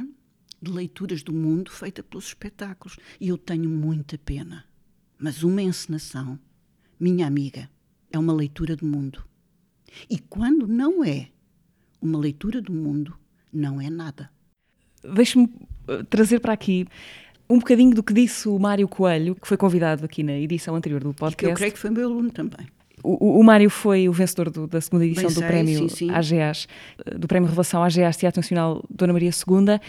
de leituras do mundo feita pelos espetáculos e eu tenho muita pena. Mas uma encenação, minha amiga, é uma leitura do mundo. E quando não é uma leitura do mundo, não é nada. Deixe-me eh, trazer para aqui um bocadinho do que disse o Mário Coelho, que foi convidado aqui na edição anterior do podcast. que eu creio que foi meu aluno também. O, o, Mário foi o vencedor do, da segunda edição do prémio sim, sim. AGAs, eh, do prémio Revelação AGAs Teatro Nacional Dona Maria II, uh,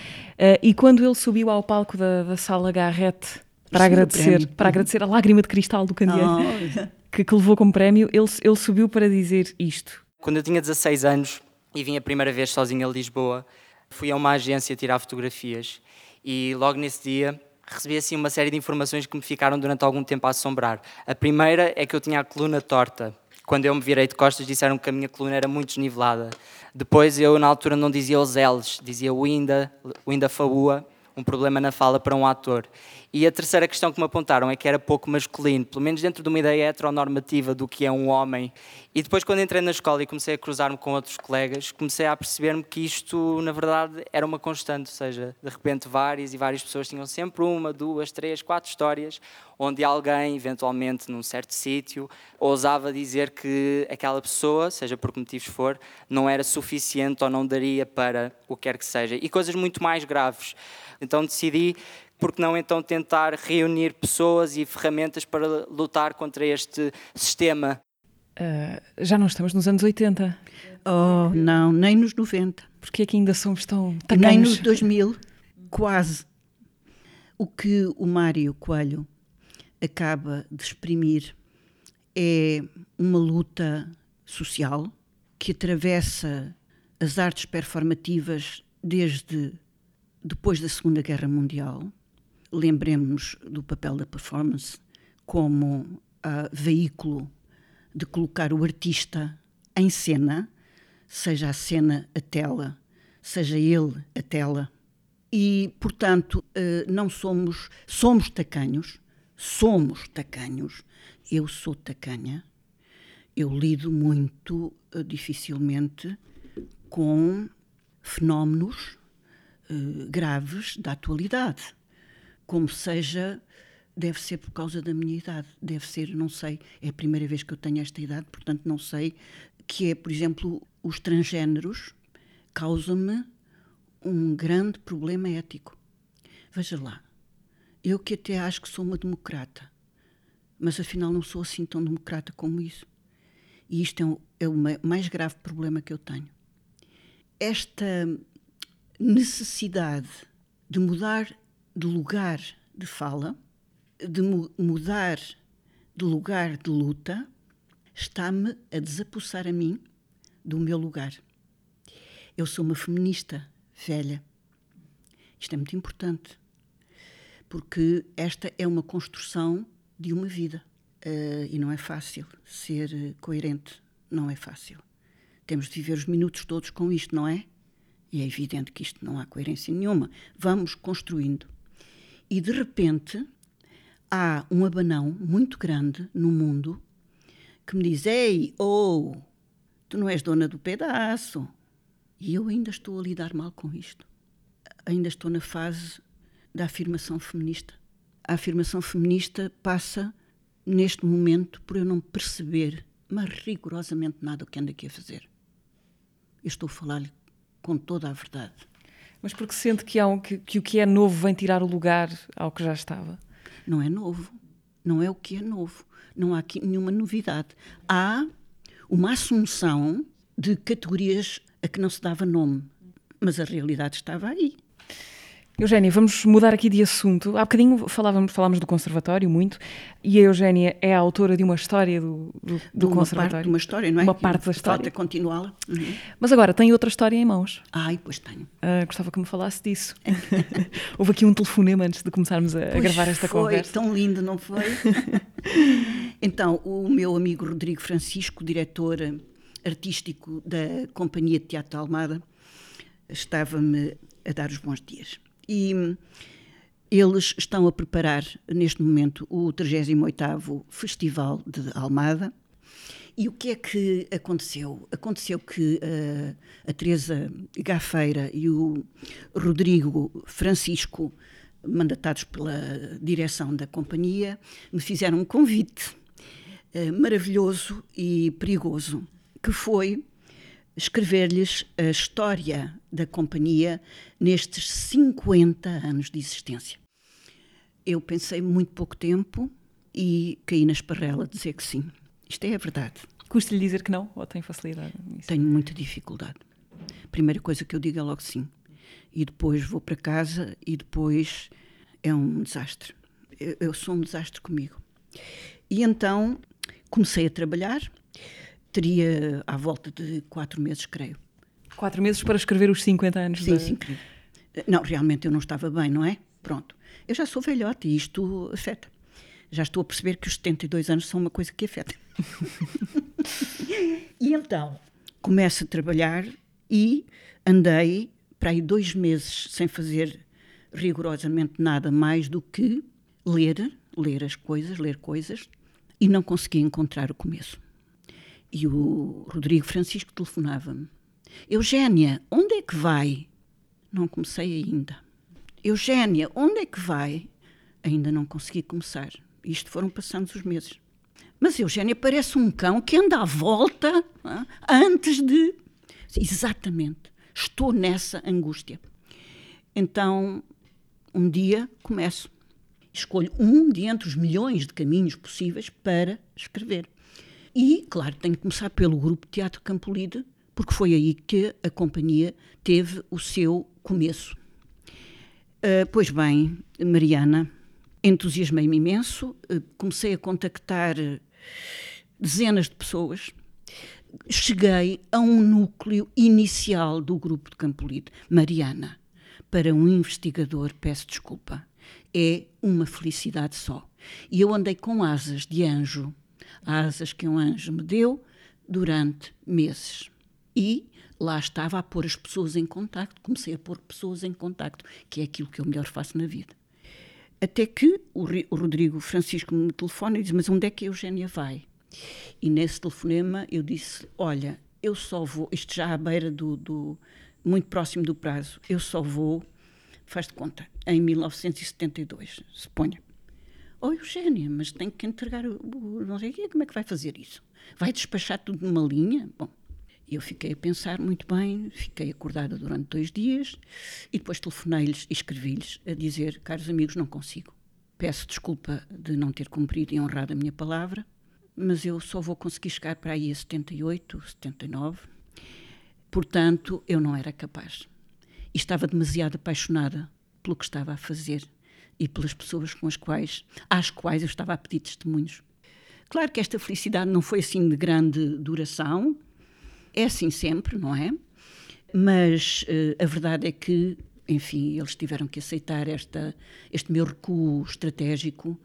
e quando ele subiu ao palco da, da sala Garrett para agradecer, para agradecer a lágrima de cristal do candeeiro, oh (laughs) que, que levou como prémio, ele, ele subiu para dizer isto. Quando eu tinha 16 anos e vim a primeira vez sozinho a Lisboa, fui a uma agência tirar fotografias e logo nesse dia recebi assim uma série de informações que me ficaram durante algum tempo a assombrar. A primeira é que eu tinha a coluna torta. Quando eu me virei de costas disseram que a minha coluna era muito desnivelada. Depois eu na altura não dizia os L's, dizia o Inda, o Inda Faua, um problema na fala para um ator. E a terceira questão que me apontaram é que era pouco masculino, pelo menos dentro de uma ideia heteronormativa do que é um homem. E depois, quando entrei na escola e comecei a cruzar-me com outros colegas, comecei a perceber-me que isto, na verdade, era uma constante. Ou seja, de repente, várias e várias pessoas tinham sempre uma, duas, três, quatro histórias onde alguém, eventualmente num certo sítio, ousava dizer que aquela pessoa, seja por que motivos for, não era suficiente ou não daria para o que quer que seja. E coisas muito mais graves. Então decidi porque não então tentar reunir pessoas e ferramentas para lutar contra este sistema? Uh, já não estamos nos anos 80. Oh, não, nem nos 90. Porque é que ainda somos tão tacanhos? Nem nos 2000, quase. O que o Mário Coelho acaba de exprimir é uma luta social que atravessa as artes performativas desde depois da Segunda Guerra Mundial lembremos do papel da performance como uh, veículo de colocar o artista em cena, seja a cena a tela, seja ele a tela. E, portanto, uh, não somos, somos tacanhos, somos tacanhos, eu sou tacanha, eu lido muito uh, dificilmente com fenómenos graves da atualidade como seja, deve ser por causa da minha idade, deve ser, não sei, é a primeira vez que eu tenho esta idade, portanto não sei, que é, por exemplo, os transgêneros causam-me um grande problema ético. Veja lá, eu que até acho que sou uma democrata, mas afinal não sou assim tão democrata como isso. E isto é o, é o mais grave problema que eu tenho. Esta necessidade de mudar de lugar de fala, de mu mudar de lugar de luta, está-me a desapossar a mim do meu lugar. Eu sou uma feminista velha. Isto é muito importante, porque esta é uma construção de uma vida. Uh, e não é fácil ser eh, coerente, não é fácil. Temos de viver os minutos todos com isto, não é? E é evidente que isto não há coerência nenhuma. Vamos construindo. E de repente há um abanão muito grande no mundo que me diz: Ei, oh, tu não és dona do pedaço. E eu ainda estou a lidar mal com isto. Ainda estou na fase da afirmação feminista. A afirmação feminista passa, neste momento, por eu não perceber, mas rigorosamente nada o que ando aqui a fazer. Eu estou a falar-lhe com toda a verdade. Mas porque sente que, há um, que, que o que é novo vem tirar o lugar ao que já estava? Não é novo. Não é o que é novo. Não há aqui nenhuma novidade. Há uma assunção de categorias a que não se dava nome. Mas a realidade estava aí. Eugénia, vamos mudar aqui de assunto. Há bocadinho falávamos, falámos do Conservatório muito, e a Eugénia é a autora de uma história do, do, do uma Conservatório. Parte uma história, não é? Uma parte da história. Falta continuá-la. Uhum. Mas agora tem outra história em mãos. Ai, pois tenho. Uh, gostava que me falasse disso. (laughs) Houve aqui um telefonema antes de começarmos a, gravar esta foi, conversa. Foi tão lindo, não foi? (laughs) então, o meu amigo Rodrigo Francisco, diretor artístico da Companhia de Teatro Almada, estava-me a dar os bons dias e eles estão a preparar neste momento o 38º Festival de Almada. E o que é que aconteceu? Aconteceu que uh, a Teresa Gafeira e o Rodrigo Francisco, mandatados pela direção da companhia, me fizeram um convite uh, maravilhoso e perigoso, que foi escrever-lhes a história da companhia nestes 50 anos de existência. Eu pensei muito pouco tempo e caí na esparrela de dizer que sim. Isto é a verdade. Custa-lhe dizer que não ou tem facilidade nisso? Tenho muita dificuldade. A primeira coisa que eu digo é logo sim. E depois vou para casa e depois é um desastre. Eu, eu sou um desastre comigo. E então comecei a trabalhar teria à volta de quatro meses, creio. Quatro meses para escrever os 50 anos? Sim, sim. Não, realmente eu não estava bem, não é? Pronto. Eu já sou velhote e isto afeta. Já estou a perceber que os 72 anos são uma coisa que afeta. (laughs) e então, começo a trabalhar e andei para aí dois meses sem fazer rigorosamente nada mais do que ler, ler as coisas, ler coisas, e não consegui encontrar o começo. E o Rodrigo Francisco telefonava-me. Eugénia, onde é que vai? Não comecei ainda. Eugénia, onde é que vai? Ainda não consegui começar. Isto foram passando os meses. Mas Eugénia parece um cão que anda à volta ah, antes de. Exatamente. Estou nessa angústia. Então, um dia começo. Escolho um de entre os milhões de caminhos possíveis para escrever. E, claro, tenho que começar pelo grupo Teatro Campolide, porque foi aí que a companhia teve o seu começo. Uh, pois bem, Mariana, entusiasmei-me imenso, uh, comecei a contactar dezenas de pessoas, cheguei a um núcleo inicial do grupo de Campolide. Mariana, para um investigador, peço desculpa, é uma felicidade só. E eu andei com asas de anjo asas que um anjo me deu durante meses. E lá estava a pôr as pessoas em contacto, comecei a pôr pessoas em contacto, que é aquilo que eu melhor faço na vida. Até que o, Rodrigo Francisco me telefona e diz: Mas onde é que a Eugénia vai? E nesse telefonema eu disse: Olha, eu só vou, isto já à beira do, do muito próximo do prazo, eu só vou, faz de conta, em 1972, suponha. Oh, Eugénia, mas tem que entregar o, o não sei quê, como é que vai fazer isso? Vai despachar tudo numa linha? Bom, eu fiquei a pensar muito bem, fiquei acordada durante dois dias e depois telefonei-lhes e escrevi-lhes a dizer: caros amigos, não consigo. Peço desculpa de não ter cumprido e honrado a minha palavra, mas eu só vou conseguir chegar para aí a 78, 79. Portanto, eu não era capaz. E estava demasiado apaixonada pelo que estava a fazer e pelas pessoas com as quais, às quais eu estava a pedir testemunhos. Claro que esta felicidade não foi assim de grande duração, é assim sempre, não é? Mas uh, a verdade é que, enfim, eles tiveram que aceitar esta, este meu recuo estratégico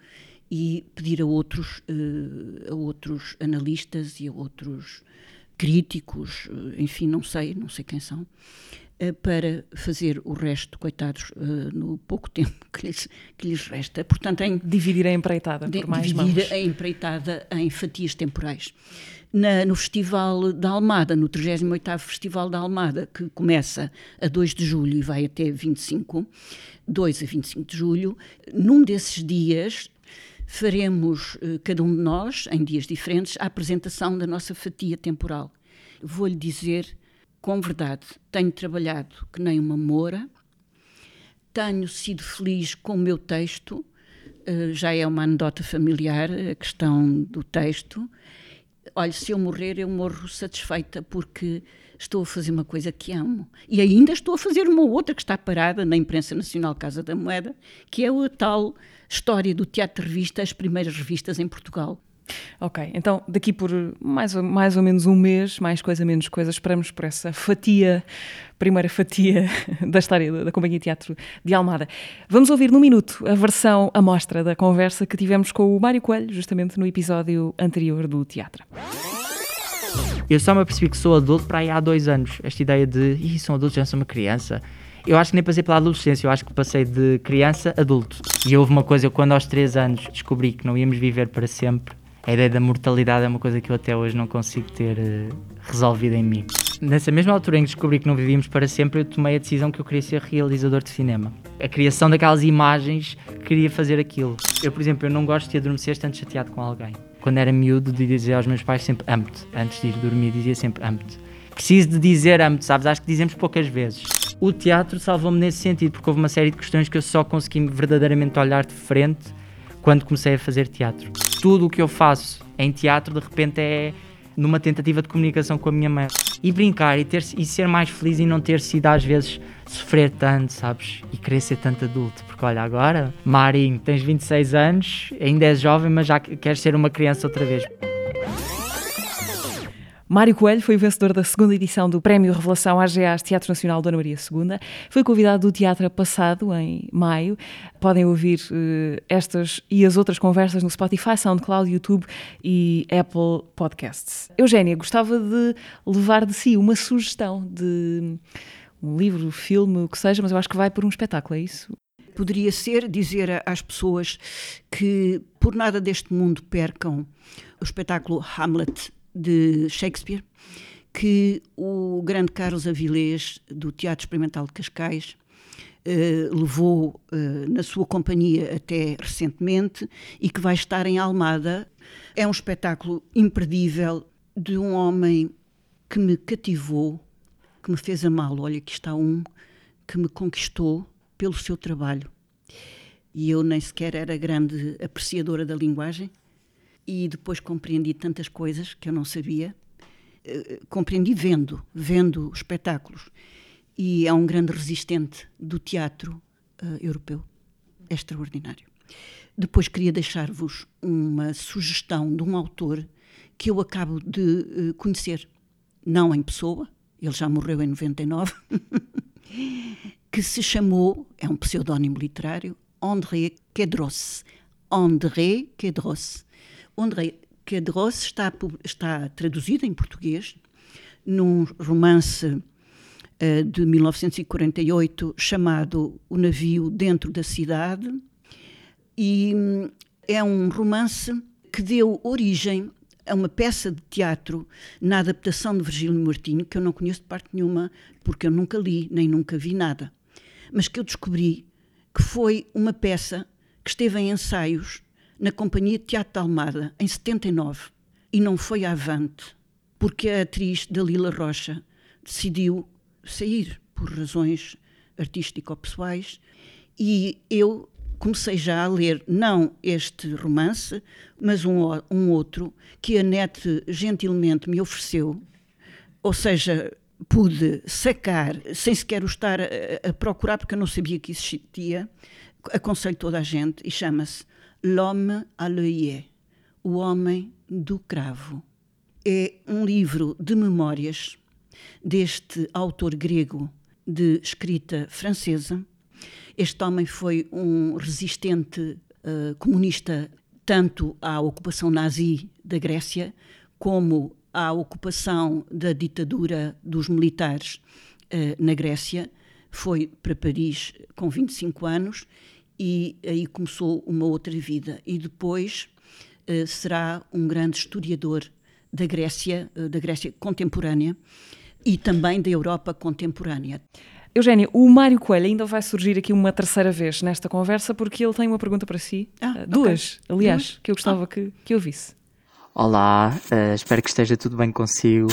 e pedir a outros, uh, a outros analistas e a outros críticos, uh, enfim, não sei, não sei quem são, para fazer o resto, coitados, no pouco tempo (laughs) que lhes, que lhes resta. Portanto, em, dividir a empreitada por mais dividir mãos. a empreitada em fatias temporais. Na, no Festival da Almada, no 38º Festival da Almada, que começa a 2 de julho e vai até 25, 2 a 25 de julho, num desses dias faremos, eh, cada um de nós, em dias diferentes, a apresentação da nossa fatia temporal. Vou-lhe dizer, com verdade, tenho trabalhado que nem uma moura, tenho sido feliz com o meu texto, eh, já é uma anedota familiar a questão do texto. Olha, se eu morrer, eu morro satisfeita porque estou a fazer uma coisa que amo. E ainda estou a fazer uma outra que está parada na imprensa nacional Casa da Moeda, que é a tal história do teatro revista, as primeiras revistas em Portugal. Ok, então daqui por mais, mais ou menos um mês, mais coisa, menos coisa, esperamos por essa fatia, primeira fatia (laughs) da história da, da Companhia Teatro de Almada. Vamos ouvir num minuto a versão amostra da conversa que tivemos com o Mário Coelho, justamente no episódio anterior do teatro. Eu só me apercebi que sou adulto para aí há dois anos. Esta ideia de, ih, sou adulto, já sou uma criança. Eu acho que nem passei pela adolescência, eu acho que passei de criança a adulto. E houve uma coisa, eu quando aos três anos descobri que não íamos viver para sempre, a ideia da mortalidade é uma coisa que eu até hoje não consigo ter uh, resolvida em mim. Nessa mesma altura em que descobri que não vivíamos para sempre, eu tomei a decisão que eu queria ser realizador de cinema. A criação daquelas imagens, queria fazer aquilo. Eu, por exemplo, eu não gosto de adormecer estando chateado com alguém. Quando era miúdo, dizer aos meus pais sempre amo-te. Antes de ir dormir, dizia sempre amo-te. Preciso de dizer amo-te, sabes? Acho que dizemos poucas vezes. O teatro salvou-me nesse sentido, porque houve uma série de questões que eu só consegui verdadeiramente olhar de frente quando comecei a fazer teatro. Tudo o que eu faço em teatro, de repente, é numa tentativa de comunicação com a minha mãe. E brincar e, ter, e ser mais feliz e não ter sido, às vezes, sofrer tanto, sabes? E querer ser tanto adulto. Porque olha, agora, Marinho, tens 26 anos, ainda és jovem, mas já queres ser uma criança outra vez. Mário Coelho foi o vencedor da segunda edição do Prémio Revelação AGAs Teatro Nacional Dona Maria II. Foi convidado do teatro passado, em maio. Podem ouvir uh, estas e as outras conversas no Spotify, SoundCloud, YouTube e Apple Podcasts. Eugénia, gostava de levar de si uma sugestão de um livro, filme, o que seja, mas eu acho que vai por um espetáculo, é isso? Poderia ser dizer às pessoas que por nada deste mundo percam o espetáculo Hamlet de Shakespeare, que o grande Carlos Avilés, do Teatro Experimental de Cascais, eh, levou eh, na sua companhia até recentemente e que vai estar em Almada. É um espetáculo imperdível de um homem que me cativou, que me fez amá-lo. Olha, aqui está um que me conquistou pelo seu trabalho. E eu nem sequer era grande apreciadora da linguagem, e depois compreendi tantas coisas que eu não sabia. Uh, compreendi vendo, vendo espetáculos. E é um grande resistente do teatro uh, europeu. É extraordinário. Depois queria deixar-vos uma sugestão de um autor que eu acabo de uh, conhecer, não em pessoa, ele já morreu em 99, (laughs) que se chamou, é um pseudónimo literário, André Quedros. André Quedros. André Quedros está, está traduzido em português num romance uh, de 1948 chamado O Navio Dentro da Cidade. E um, é um romance que deu origem a uma peça de teatro na adaptação de Virgílio Martinho, que eu não conheço de parte nenhuma, porque eu nunca li, nem nunca vi nada, mas que eu descobri que foi uma peça que esteve em ensaios na Companhia Teatro de Almada, em 79, e não foi avante, porque a atriz Dalila Rocha decidiu sair por razões artístico-pessoais e eu comecei já a ler não este romance, mas um, um outro que a NET gentilmente me ofereceu, ou seja, pude sacar, sem sequer o estar a, a procurar, porque eu não sabia que existia, aconselho toda a gente, e chama-se L'homme à l'œillet, O Homem do Cravo. É um livro de memórias deste autor grego de escrita francesa. Este homem foi um resistente uh, comunista tanto à ocupação nazi da Grécia como à ocupação da ditadura dos militares uh, na Grécia. Foi para Paris com 25 anos e aí começou uma outra vida. E depois uh, será um grande historiador da Grécia, uh, da Grécia contemporânea e também da Europa contemporânea. Eugénia, o Mário Coelho ainda vai surgir aqui uma terceira vez nesta conversa porque ele tem uma pergunta para si. Ah, uh, duas, okay. aliás, Duas? que eu gostava ah. que, que ouvisse. Olá, uh, espero que esteja tudo bem consigo.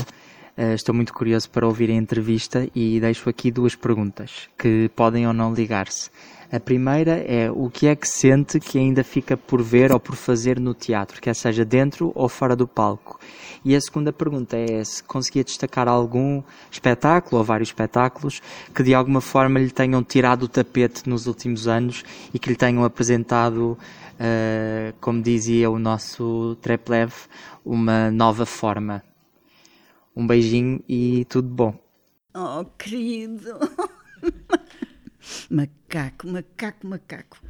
Uh, estou muito curioso para ouvir a entrevista e deixo aqui duas perguntas que podem ou não ligar-se. A primeira é o que é que sente que ainda fica por ver ou por fazer no teatro, quer seja dentro ou fora do palco. E a segunda pergunta é se conseguia destacar algum espetáculo ou vários espetáculos que de alguma forma lhe tenham tirado o tapete nos últimos anos e que lhe tenham apresentado, uh, como dizia o nosso Treplev, uma nova forma. Um beijinho e tudo bom. Oh, querido. (laughs) Macaco, macaco, macaco.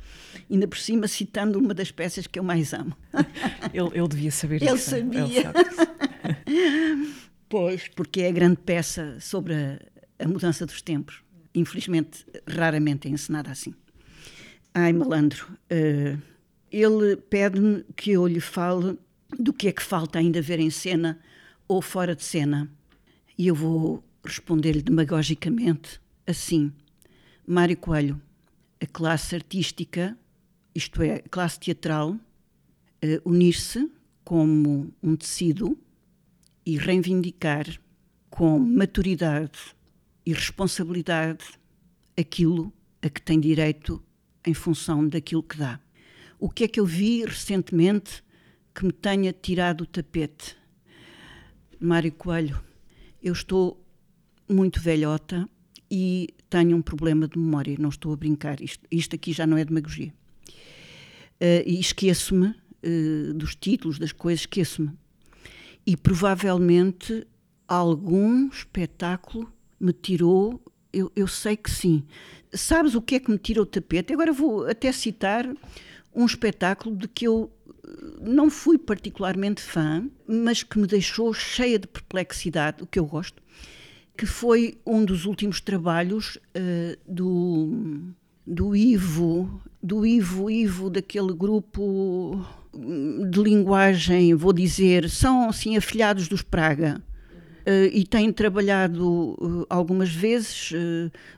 Ainda por cima citando uma das peças que eu mais amo. (laughs) Ele, ele devia saber ele isso. Sabia. Ele (laughs) sabia. pois, porque é a grande peça sobre a, a mudança dos tempos. Infelizmente, raramente é encenada assim. Ai, malandro, uh, ele pede-me que eu lhe fale do que é que falta ainda ver em cena ou fora de cena. E eu vou responder-lhe demagogicamente assim: Mário Coelho, a classe artística, isto é, a classe teatral, uh, unir-se como um tecido e reivindicar com maturidade e responsabilidade aquilo a que tem direito em função daquilo que dá. O que é que eu vi recentemente que me tenha tirado o tapete? Mário Coelho, eu estou muito velhota e tenho um problema de memória, não estou a brincar, isto, isto aqui já não é demagogia. Uh, e esqueço-me uh, dos títulos, das coisas, esqueço-me. E provavelmente algum espetáculo me tirou, eu, eu sei que sim. Sabes o que é que me tira o tapete? Agora vou até citar um espetáculo de que eu eh, não fui particularmente fã, mas que me deixou cheia de perplexidade, o que eu gosto, que foi um dos últimos trabalhos uh, do, do Ivo, do Ivo, Ivo, daquele grupo de linguagem, vou dizer, são assim afilhados dos Praga. Uh, e têm trabalhado uh, algumas vezes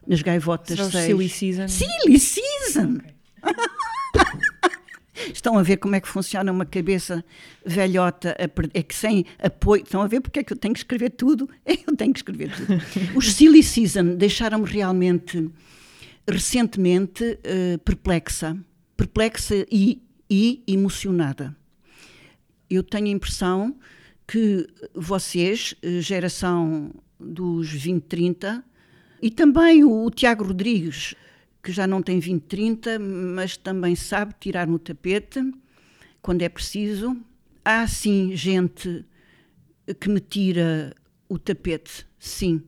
nas gaivotas Será Silly Season? Silly Season! Okay. (laughs) Estão a ver como é que funciona uma cabeça velhota, é que sem apoio. Estão a ver porque é que eu tenho que escrever tudo? (laughs) Eu tenho que escrever tudo. Os Silly Season deixaram-me realmente, recentemente, uh, perplexa. Perplexa e, e emocionada. Eu tenho a impressão que vocês, eh, geração dos 20, 30, e também o, o Tiago Rodrigues, que já não tem 20, 30, mas também sabe tirar no tapete quando é preciso. Há sim gente que me tira o tapete, sim.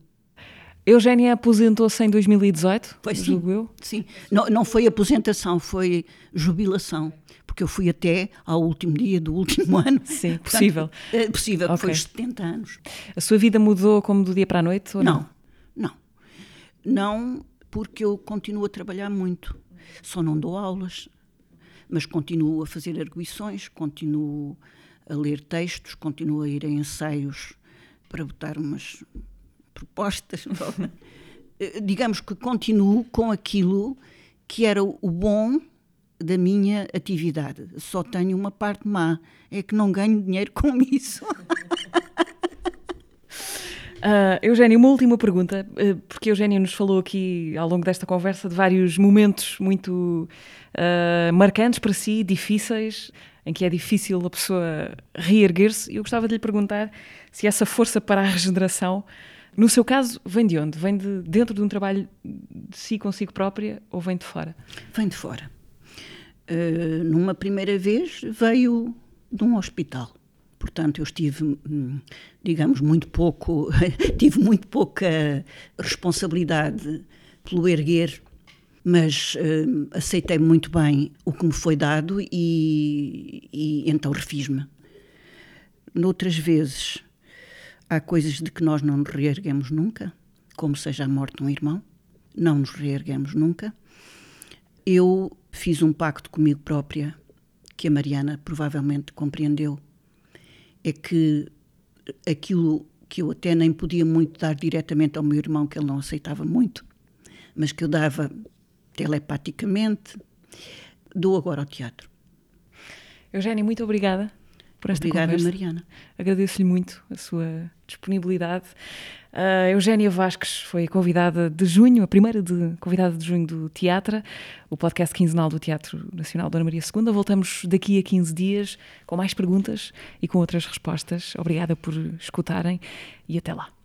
Eugénia aposentou-se em 2018, foi, sim, eu? Sim, não, não foi aposentação, foi jubilação, porque eu fui até ao último dia do último (laughs) ano. Sim, possível. é possível, okay. foi 70 anos. A sua vida mudou como do dia para a noite? Ou não, não. Não, não porque eu continuo a trabalhar muito. Só não dou aulas, mas continuo a fazer arguições, continuo a ler textos, continuo a ir a ensaios para botar umas propostas. (laughs) Eh, digamos que continuo com aquilo que era o bom da minha atividade. Só tenho uma parte má, é que não ganho dinheiro (laughs) com isso. Uh, Eugénio, uma última pergunta, uh, porque Eugénio nos falou aqui ao longo desta conversa de vários momentos muito uh, marcantes para si, difíceis, em que é difícil a pessoa reerguer-se. Eu gostava de lhe perguntar se essa força para a regeneração, no seu caso, vem de onde? Vem de dentro de um trabalho de si consigo própria ou vem de fora? Vem de fora. numa primeira vez veio de um hospital Portanto, eu estive, hum, digamos, muito pouco, (laughs) tive muito pouca responsabilidade pelo erguer, mas uh, aceitei muito bem o que me foi dado e, e então refiz-me. Noutras vezes, há coisas de que nós não nos reerguemos nunca, como seja a morte de um irmão, não nos reerguemos nunca. Eu fiz um pacto comigo própria, que a Mariana provavelmente compreendeu, é que aquilo que eu até nem podia muito dar diretamente ao meu irmão, que ele não aceitava muito, mas que eu dava telepaticamente, dou agora ao teatro. Eugénia, muito obrigada por esta Obrigada, conversa. Mariana. Agradeço-lhe muito a sua disponibilidade. A Eugénia Vasques foi convidada de junho, a primeira de, convidada de junho do Teatro, o podcast quinzenal do Teatro Nacional Dona Maria II. Voltamos daqui a 15 dias com mais perguntas e com outras respostas. Obrigada por escutarem e até lá.